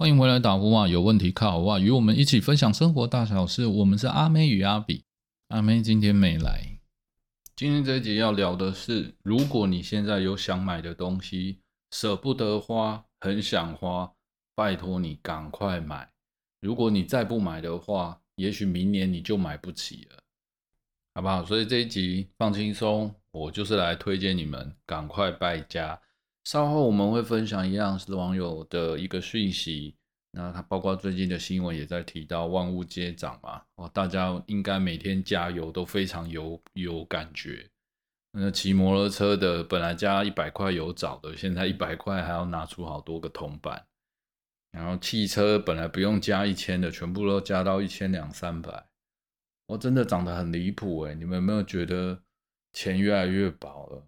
欢迎回来打呼啊！有问题靠哇，与我们一起分享生活大小事。我们是阿妹与阿比，阿妹今天没来。今天这一集要聊的是，如果你现在有想买的东西，舍不得花，很想花，拜托你赶快买。如果你再不买的话，也许明年你就买不起了，好不好？所以这一集放轻松，我就是来推荐你们赶快败家。稍后我们会分享一样是网友的一个讯息，那它包括最近的新闻也在提到万物皆涨嘛，哦，大家应该每天加油都非常有有感觉。那骑摩托车的本来加一百块有找的，现在一百块还要拿出好多个铜板。然后汽车本来不用加一千的，全部都加到一千两三百，我真的涨得很离谱哎！你们有没有觉得钱越来越薄了？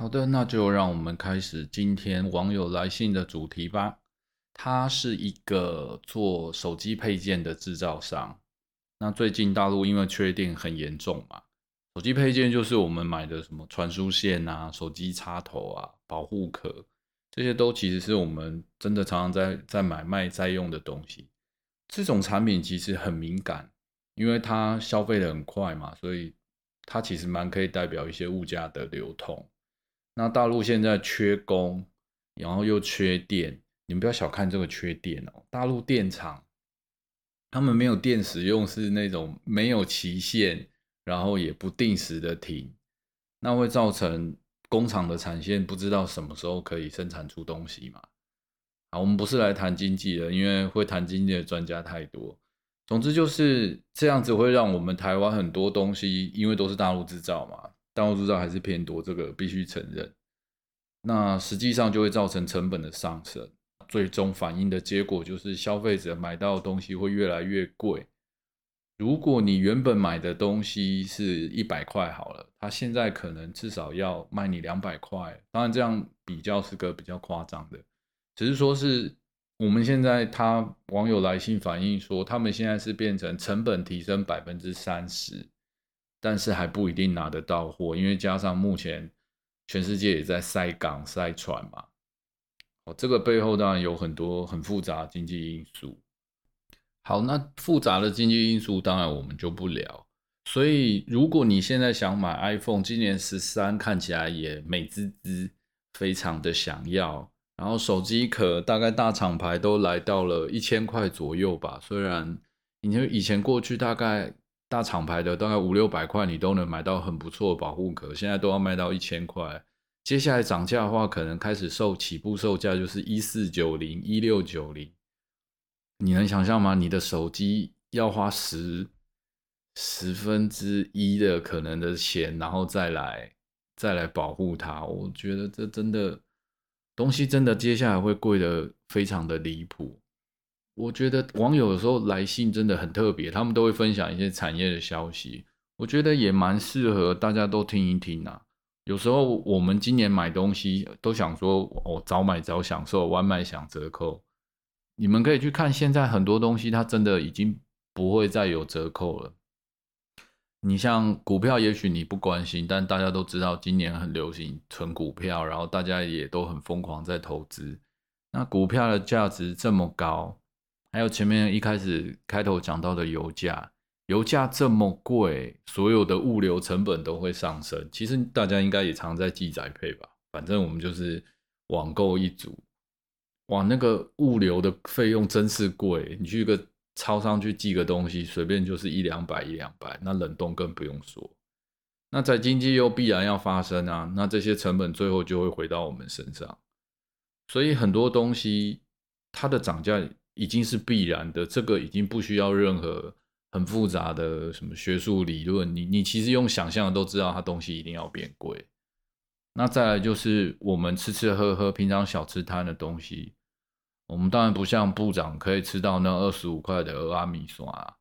好的，那就让我们开始今天网友来信的主题吧。他是一个做手机配件的制造商。那最近大陆因为缺电很严重嘛，手机配件就是我们买的什么传输线啊、手机插头啊、保护壳，这些都其实是我们真的常常在在买卖在用的东西。这种产品其实很敏感，因为它消费的很快嘛，所以它其实蛮可以代表一些物价的流通。那大陆现在缺工，然后又缺电，你们不要小看这个缺电哦。大陆电厂他们没有电使用，是那种没有期限，然后也不定时的停，那会造成工厂的产线不知道什么时候可以生产出东西嘛。啊，我们不是来谈经济的，因为会谈经济的专家太多。总之就是这样子，会让我们台湾很多东西，因为都是大陆制造嘛。大陆制造还是偏多，这个必须承认。那实际上就会造成成本的上升，最终反映的结果就是消费者买到的东西会越来越贵。如果你原本买的东西是一百块好了，它现在可能至少要卖你两百块。当然这样比较是个比较夸张的，只是说是我们现在他网友来信反映说，他们现在是变成成本提升百分之三十。但是还不一定拿得到货，因为加上目前全世界也在塞港塞船嘛，哦，这个背后当然有很多很复杂经济因素。好，那复杂的经济因素当然我们就不聊。所以如果你现在想买 iPhone，今年十三看起来也美滋滋，非常的想要。然后手机壳大概大厂牌都来到了一千块左右吧，虽然你就以前过去大概。大厂牌的大概五六百块，你都能买到很不错的保护壳，现在都要卖到一千块。接下来涨价的话，可能开始售起步售价就是一四九零、一六九零。你能想象吗？你的手机要花十十分之一的可能的钱，然后再来再来保护它？我觉得这真的东西真的接下来会贵的非常的离谱。我觉得网友有时候来信真的很特别，他们都会分享一些产业的消息，我觉得也蛮适合大家都听一听啊。有时候我们今年买东西都想说，我早买早享受，晚买享折扣。你们可以去看，现在很多东西它真的已经不会再有折扣了。你像股票，也许你不关心，但大家都知道今年很流行存股票，然后大家也都很疯狂在投资。那股票的价值这么高。还有前面一开始开头讲到的油价，油价这么贵，所有的物流成本都会上升。其实大家应该也常在记载配吧，反正我们就是网购一族，哇，那个物流的费用真是贵。你去个超商去寄个东西，随便就是一两百一两百，那冷冻更不用说。那在经济又必然要发生啊，那这些成本最后就会回到我们身上。所以很多东西它的涨价。已经是必然的，这个已经不需要任何很复杂的什么学术理论，你你其实用想象都知道，它东西一定要变贵。那再来就是我们吃吃喝喝，平常小吃摊的东西，我们当然不像部长可以吃到那二十五块的俄阿米刷，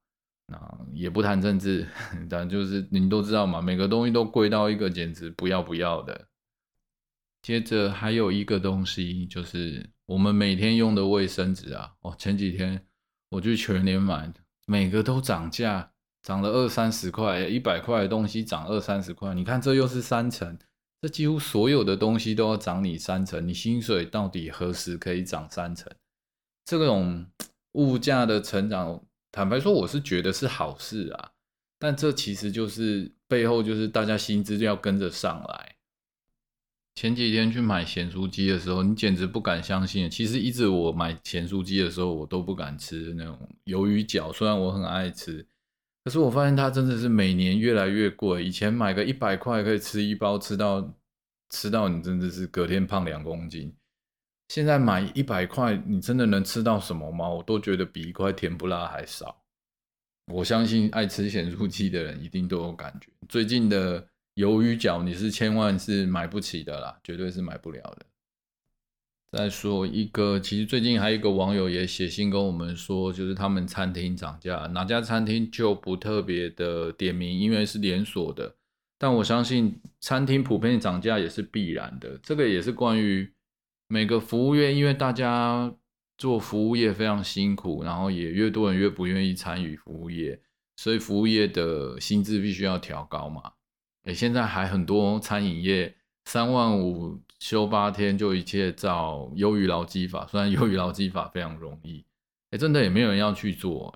那也不谈政治，但就是您都知道嘛，每个东西都贵到一个简直不要不要的。接着还有一个东西，就是我们每天用的卫生纸啊。哦，前几天我去全联买，每个都涨价，涨了二三十块，一百块的东西涨二三十块。你看这又是三成，这几乎所有的东西都要涨你三成。你薪水到底何时可以涨三成？这种物价的成长，坦白说，我是觉得是好事啊。但这其实就是背后就是大家薪资要跟着上来。前几天去买咸酥鸡的时候，你简直不敢相信。其实一直我买咸酥鸡的时候，我都不敢吃那种鱿鱼饺，虽然我很爱吃，可是我发现它真的是每年越来越贵。以前买个一百块可以吃一包，吃到吃到你真的是隔天胖两公斤。现在买一百块，你真的能吃到什么吗？我都觉得比一块甜不辣还少。我相信爱吃咸酥鸡的人一定都有感觉。最近的。鱿鱼饺你是千万是买不起的啦，绝对是买不了的。再说一个，其实最近还有一个网友也写信跟我们说，就是他们餐厅涨价，哪家餐厅就不特别的点名，因为是连锁的。但我相信餐厅普遍涨价也是必然的，这个也是关于每个服务业，因为大家做服务业非常辛苦，然后也越多人越不愿意参与服务业，所以服务业的薪资必须要调高嘛。哎，现在还很多餐饮业三万五休八天就一切照优于劳基法，虽然优于劳基法非常容易，哎，真的也没有人要去做。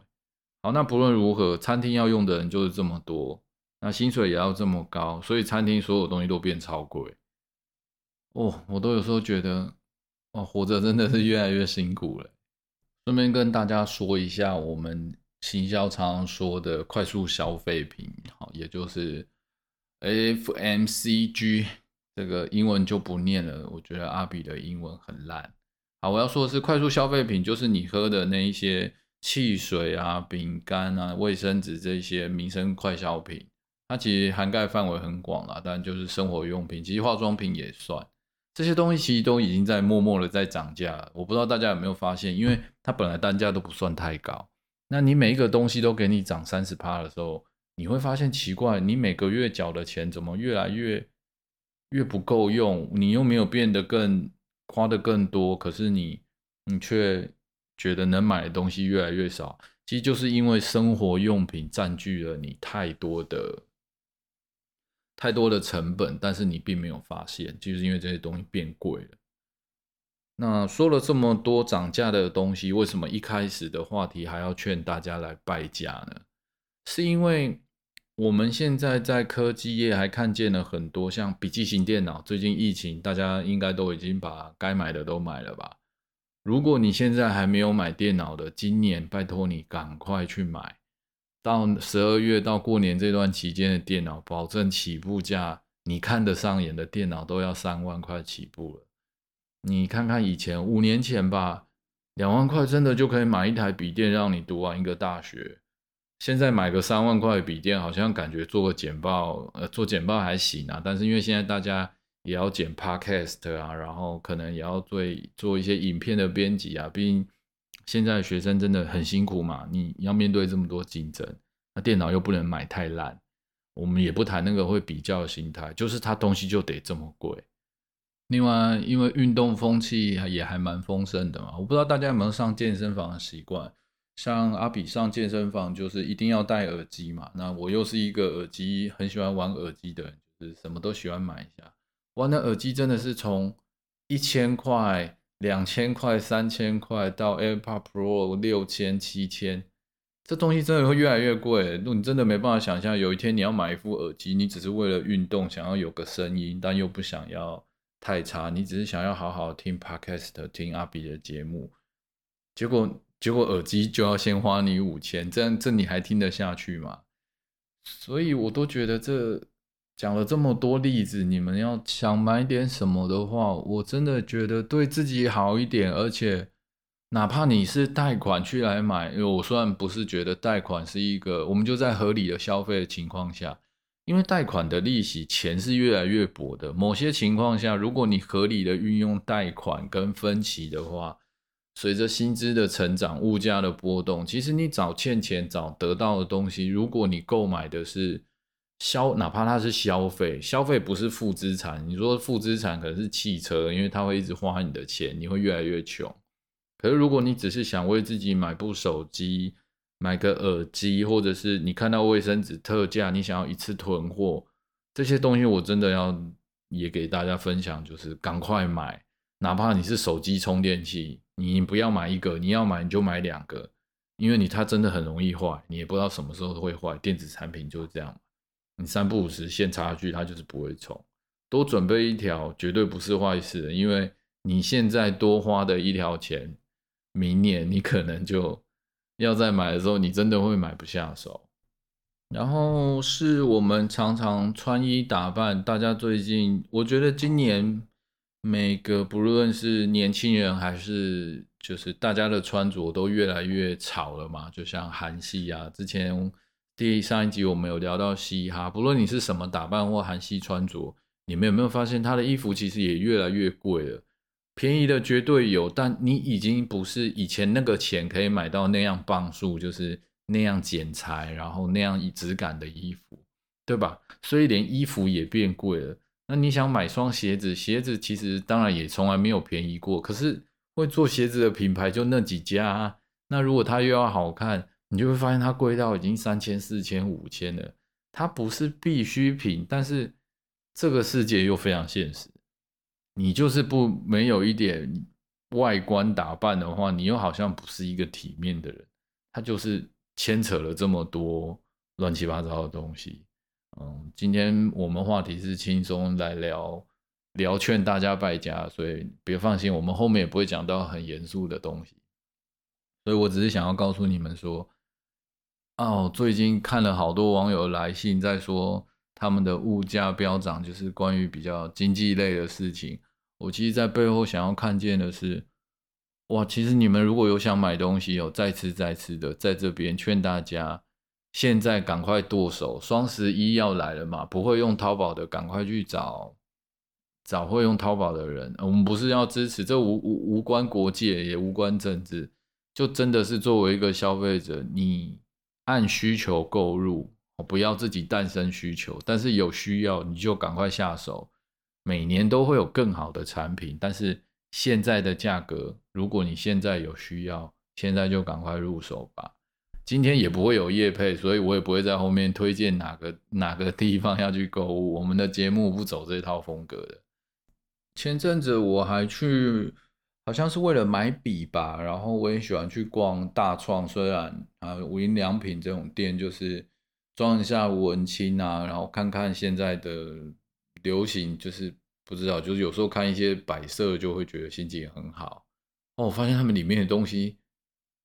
好，那不论如何，餐厅要用的人就是这么多，那薪水也要这么高，所以餐厅所有东西都变超贵。哦，我都有时候觉得，哦，活着真的是越来越辛苦了。顺便跟大家说一下，我们行销常常说的快速消费品，好，也就是。FMCG 这个英文就不念了，我觉得阿比的英文很烂。好，我要说的是快速消费品，就是你喝的那一些汽水啊、饼干啊、卫生纸这些民生快消品，它其实涵盖范围很广啦，但就是生活用品，其实化妆品也算。这些东西其实都已经在默默的在涨价。我不知道大家有没有发现，因为它本来单价都不算太高，那你每一个东西都给你涨三十趴的时候。你会发现奇怪，你每个月缴的钱怎么越来越越不够用？你又没有变得更花的更多，可是你你却觉得能买的东西越来越少。其实就是因为生活用品占据了你太多的太多的成本，但是你并没有发现，就是因为这些东西变贵了。那说了这么多涨价的东西，为什么一开始的话题还要劝大家来败家呢？是因为我们现在在科技业还看见了很多像笔记型电脑，最近疫情大家应该都已经把该买的都买了吧？如果你现在还没有买电脑的，今年拜托你赶快去买，到十二月到过年这段期间的电脑，保证起步价你看得上眼的电脑都要三万块起步了。你看看以前五年前吧，两万块真的就可以买一台笔电让你读完一个大学。现在买个三万块的笔电，好像感觉做个简报，呃，做简报还行啊。但是因为现在大家也要剪 podcast 啊，然后可能也要做做一些影片的编辑啊。毕竟现在学生真的很辛苦嘛，你要面对这么多竞争，那电脑又不能买太烂。我们也不谈那个会比较的心态，就是它东西就得这么贵。另外，因为运动风气也还蛮丰盛的嘛，我不知道大家有没有上健身房的习惯。像阿比上健身房就是一定要戴耳机嘛，那我又是一个耳机很喜欢玩耳机的人，就是什么都喜欢买一下。玩的耳机真的是从一千块、两千块、三千块到 AirPod Pro 六千、七千，这东西真的会越来越贵。你真的没办法想象，有一天你要买一副耳机，你只是为了运动，想要有个声音，但又不想要太差，你只是想要好好听 Podcast、听阿比的节目，结果。结果耳机就要先花你五千，这样这你还听得下去吗？所以我都觉得这讲了这么多例子，你们要想买点什么的话，我真的觉得对自己好一点，而且哪怕你是贷款去来买，因为我虽然不是觉得贷款是一个，我们就在合理的消费的情况下，因为贷款的利息钱是越来越薄的，某些情况下，如果你合理的运用贷款跟分期的话。随着薪资的成长、物价的波动，其实你早欠钱早得到的东西，如果你购买的是消，哪怕它是消费，消费不是负资产。你说负资产可能是汽车，因为它会一直花你的钱，你会越来越穷。可是如果你只是想为自己买部手机、买个耳机，或者是你看到卫生纸特价，你想要一次囤货，这些东西我真的要也给大家分享，就是赶快买。哪怕你是手机充电器，你不要买一个，你要买你就买两个，因为你它真的很容易坏，你也不知道什么时候会坏。电子产品就是这样，你三不五时线插下去，它就是不会充。多准备一条绝对不是坏事，因为你现在多花的一条钱，明年你可能就要再买的时候，你真的会买不下手。然后是我们常常穿衣打扮，大家最近我觉得今年每个不论是年轻人还是就是大家的穿着都越来越潮了嘛，就像韩系啊，之前第上一集我们有聊到嘻哈，不论你是什么打扮或韩系穿着，你们有没有发现他的衣服其实也越来越贵了？便宜的绝对有，但你已经不是以前那个钱可以买到那样磅数，就是。那样剪裁，然后那样以质感的衣服，对吧？所以连衣服也变贵了。那你想买双鞋子，鞋子其实当然也从来没有便宜过。可是会做鞋子的品牌就那几家。啊那如果它又要好看，你就会发现它贵到已经三千、四千、五千了。它不是必需品，但是这个世界又非常现实。你就是不没有一点外观打扮的话，你又好像不是一个体面的人。它就是。牵扯了这么多乱七八糟的东西，嗯，今天我们话题是轻松来聊聊劝大家败家，所以别放心，我们后面也不会讲到很严肃的东西。所以我只是想要告诉你们说，哦，最近看了好多网友来信，在说他们的物价飙涨，就是关于比较经济类的事情。我其实，在背后想要看见的是。哇，其实你们如果有想买东西，有再吃再吃的，在这边劝大家，现在赶快剁手，双十一要来了嘛，不会用淘宝的，赶快去找找会用淘宝的人。我们不是要支持，这无无无关国界，也无关政治，就真的是作为一个消费者，你按需求购入，不要自己诞生需求，但是有需要你就赶快下手，每年都会有更好的产品，但是。现在的价格，如果你现在有需要，现在就赶快入手吧。今天也不会有业配，所以我也不会在后面推荐哪个哪个地方要去购物。我们的节目不走这套风格的。前阵子我还去，好像是为了买笔吧，然后我也喜欢去逛大创，虽然啊无印良品这种店就是装一下文青啊，然后看看现在的流行就是。不知道，就是有时候看一些摆设，就会觉得心情很好。哦，我发现他们里面的东西，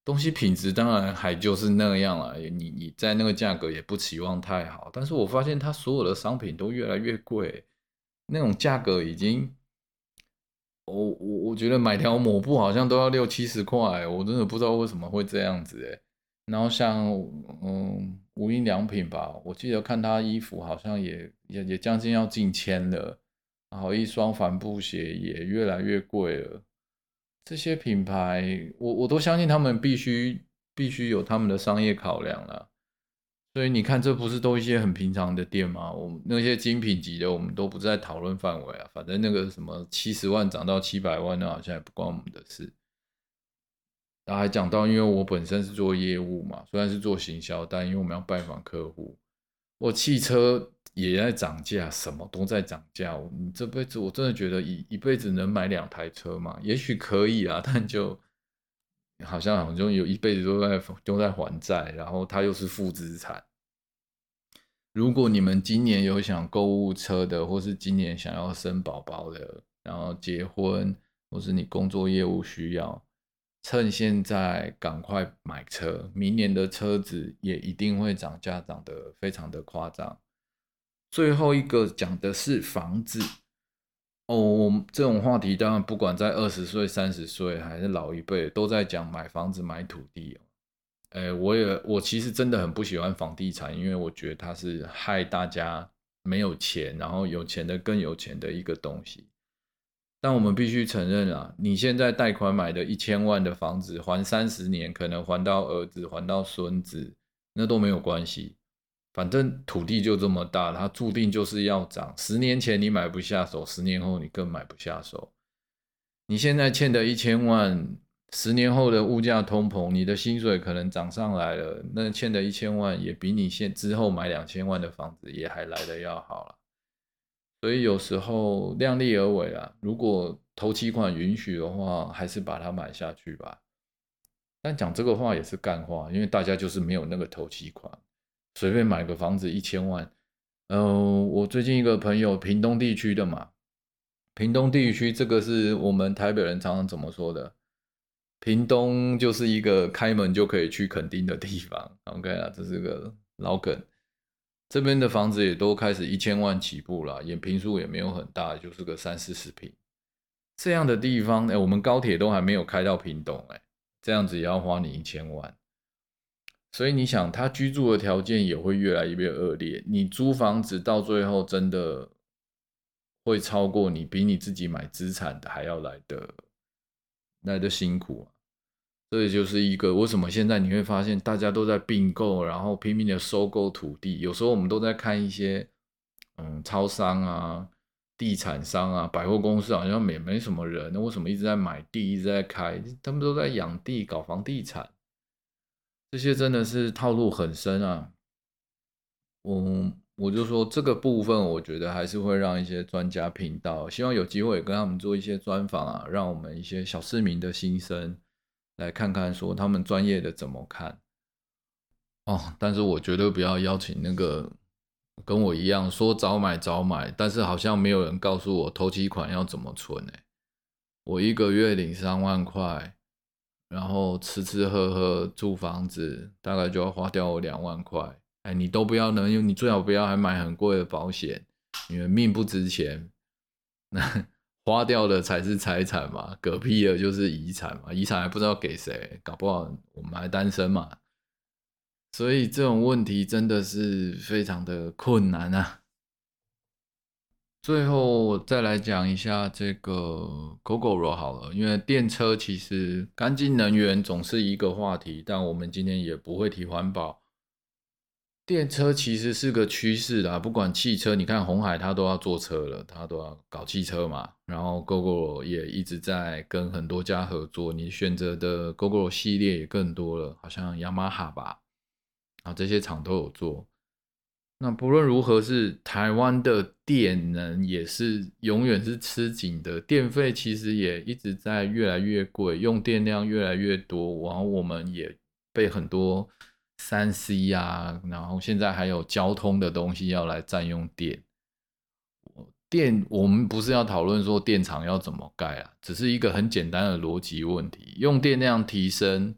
东西品质当然还就是那样了。你你在那个价格也不期望太好，但是我发现它所有的商品都越来越贵，那种价格已经，我我我觉得买条抹布好像都要六七十块，我真的不知道为什么会这样子哎。然后像嗯无印良品吧，我记得看他衣服好像也也也将近要进千了。然后一双帆布鞋也越来越贵了。这些品牌，我我都相信他们必须必须有他们的商业考量了。所以你看，这不是都一些很平常的店吗？我们那些精品级的，我们都不在讨论范围啊。反正那个什么七十万涨到七百万，那好像也不关我们的事。然后还讲到，因为我本身是做业务嘛，虽然是做行销，但因为我们要拜访客户，我汽车。也在涨价，什么都在涨价。你这辈子我真的觉得一一辈子能买两台车吗？也许可以啊，但就好像好像有一辈子都在都在还债，然后它又是负资产。如果你们今年有想购物车的，或是今年想要生宝宝的，然后结婚，或是你工作业务需要，趁现在赶快买车，明年的车子也一定会涨价，涨得非常的夸张。最后一个讲的是房子哦，这种话题当然不管在二十岁、三十岁还是老一辈，都在讲买房子、买土地哦。哎，我也我其实真的很不喜欢房地产，因为我觉得它是害大家没有钱，然后有钱的更有钱的一个东西。但我们必须承认啊，你现在贷款买的一千万的房子，还三十年，可能还到儿子、还到孙子，那都没有关系。反正土地就这么大，它注定就是要涨。十年前你买不下手，十年后你更买不下手。你现在欠的一千万，十年后的物价通膨，你的薪水可能涨上来了，那欠的一千万也比你现之后买两千万的房子也还来的要好了。所以有时候量力而为啊。如果头期款允许的话，还是把它买下去吧。但讲这个话也是干话，因为大家就是没有那个头期款，随便买个房子一千万。嗯，我最近一个朋友，屏东地区的嘛，屏东地区这个是我们台北人常常怎么说的？屏东就是一个开门就可以去垦丁的地方。OK 啊，这是个老梗。这边的房子也都开始一千万起步了，也平数也没有很大，就是个三四十平。这样的地方，哎，我们高铁都还没有开到屏东，哎，这样子也要花你一千万。所以你想，他居住的条件也会越来越恶劣。你租房子到最后真的会超过你比你自己买资产的还要来的来的辛苦啊！这也就是一个为什么现在你会发现大家都在并购，然后拼命的收购土地。有时候我们都在看一些嗯，超商啊、地产商啊、百货公司，好像也没什么人，那为什么一直在买地、一直在开？他们都在养地、搞房地产。这些真的是套路很深啊！我我就说这个部分，我觉得还是会让一些专家频道，希望有机会跟他们做一些专访啊，让我们一些小市民的心声来看看，说他们专业的怎么看哦。但是我绝对不要邀请那个跟我一样说早买早买，但是好像没有人告诉我头期款要怎么存哎，我一个月领三万块。然后吃吃喝喝住房子，大概就要花掉我两万块。哎，你都不要能用，你最好不要还买很贵的保险，因为命不值钱，那花掉的才是财产嘛，嗝屁了就是遗产嘛，遗产还不知道给谁，搞不好我们还单身嘛。所以这种问题真的是非常的困难啊。最后再来讲一下这个 GoGo 好了，因为电车其实干净能源总是一个话题，但我们今天也不会提环保。电车其实是个趋势啦，不管汽车，你看红海它都要做车了，它都要搞汽车嘛。然后 GoGo 也一直在跟很多家合作，你选择的 GoGo 系列也更多了，好像雅马哈吧，啊这些厂都有做。那不论如何，是台湾的电能也是永远是吃紧的，电费其实也一直在越来越贵，用电量越来越多，然后我们也被很多三 C 啊，然后现在还有交通的东西要来占用电。电我们不是要讨论说电厂要怎么盖啊，只是一个很简单的逻辑问题，用电量提升，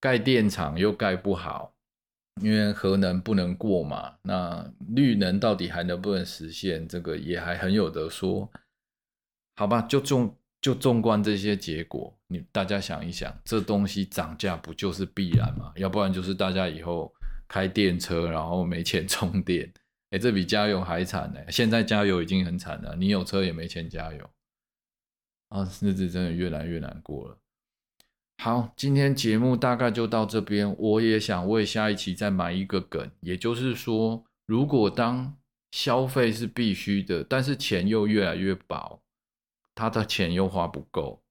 盖电厂又盖不好。因为核能不能过嘛，那绿能到底还能不能实现？这个也还很有得说，好吧？就纵就纵观这些结果，你大家想一想，这东西涨价不就是必然吗？要不然就是大家以后开电车，然后没钱充电，哎，这比加油还惨呢。现在加油已经很惨了，你有车也没钱加油，啊，日子真的越来越难过了。好，今天节目大概就到这边。我也想为下一期再埋一个梗，也就是说，如果当消费是必须的，但是钱又越来越薄，他的钱又花不够，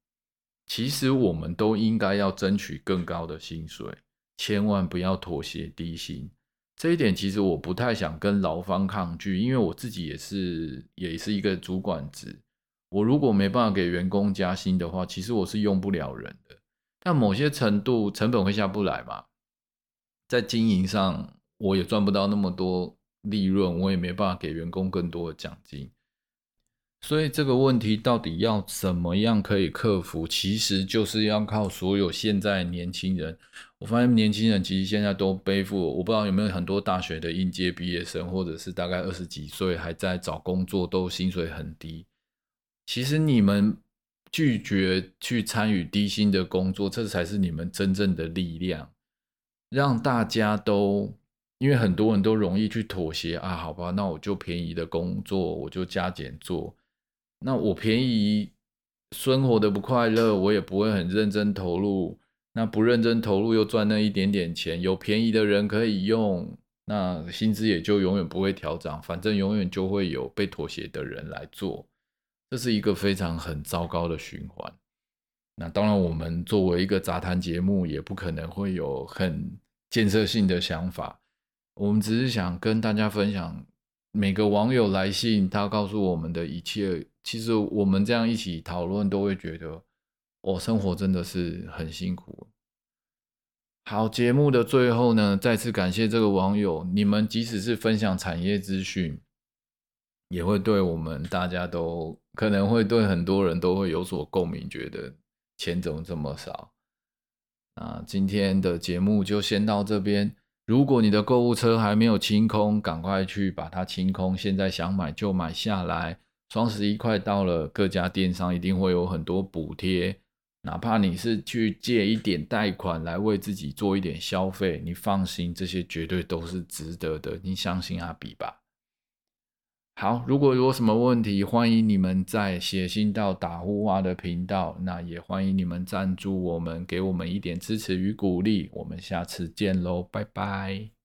其实我们都应该要争取更高的薪水，千万不要妥协低薪。这一点其实我不太想跟劳方抗拒，因为我自己也是也是一个主管职，我如果没办法给员工加薪的话，其实我是用不了人的。但某些程度成本会下不来嘛，在经营上我也赚不到那么多利润，我也没办法给员工更多的奖金，所以这个问题到底要怎么样可以克服？其实就是要靠所有现在年轻人。我发现年轻人其实现在都背负，我不知道有没有很多大学的应届毕业生，或者是大概二十几岁还在找工作，都薪水很低。其实你们。拒绝去参与低薪的工作，这才是你们真正的力量。让大家都，因为很多人都容易去妥协啊，好吧，那我就便宜的工作，我就加减做。那我便宜，生活的不快乐，我也不会很认真投入。那不认真投入又赚那一点点钱，有便宜的人可以用，那薪资也就永远不会调涨，反正永远就会有被妥协的人来做。这是一个非常很糟糕的循环。那当然，我们作为一个杂谈节目，也不可能会有很建设性的想法。我们只是想跟大家分享，每个网友来信，他告诉我们的一切，其实我们这样一起讨论，都会觉得，我生活真的是很辛苦。好，节目的最后呢，再次感谢这个网友，你们即使是分享产业资讯，也会对我们大家都可能会对很多人都会有所共鸣，觉得钱怎么这么少？那今天的节目就先到这边。如果你的购物车还没有清空，赶快去把它清空。现在想买就买下来。双十一快到了，各家电商一定会有很多补贴。哪怕你是去借一点贷款来为自己做一点消费，你放心，这些绝对都是值得的。你相信阿比吧。好，如果有什么问题，欢迎你们再写信到打呼蛙的频道。那也欢迎你们赞助我们，给我们一点支持与鼓励。我们下次见喽，拜拜。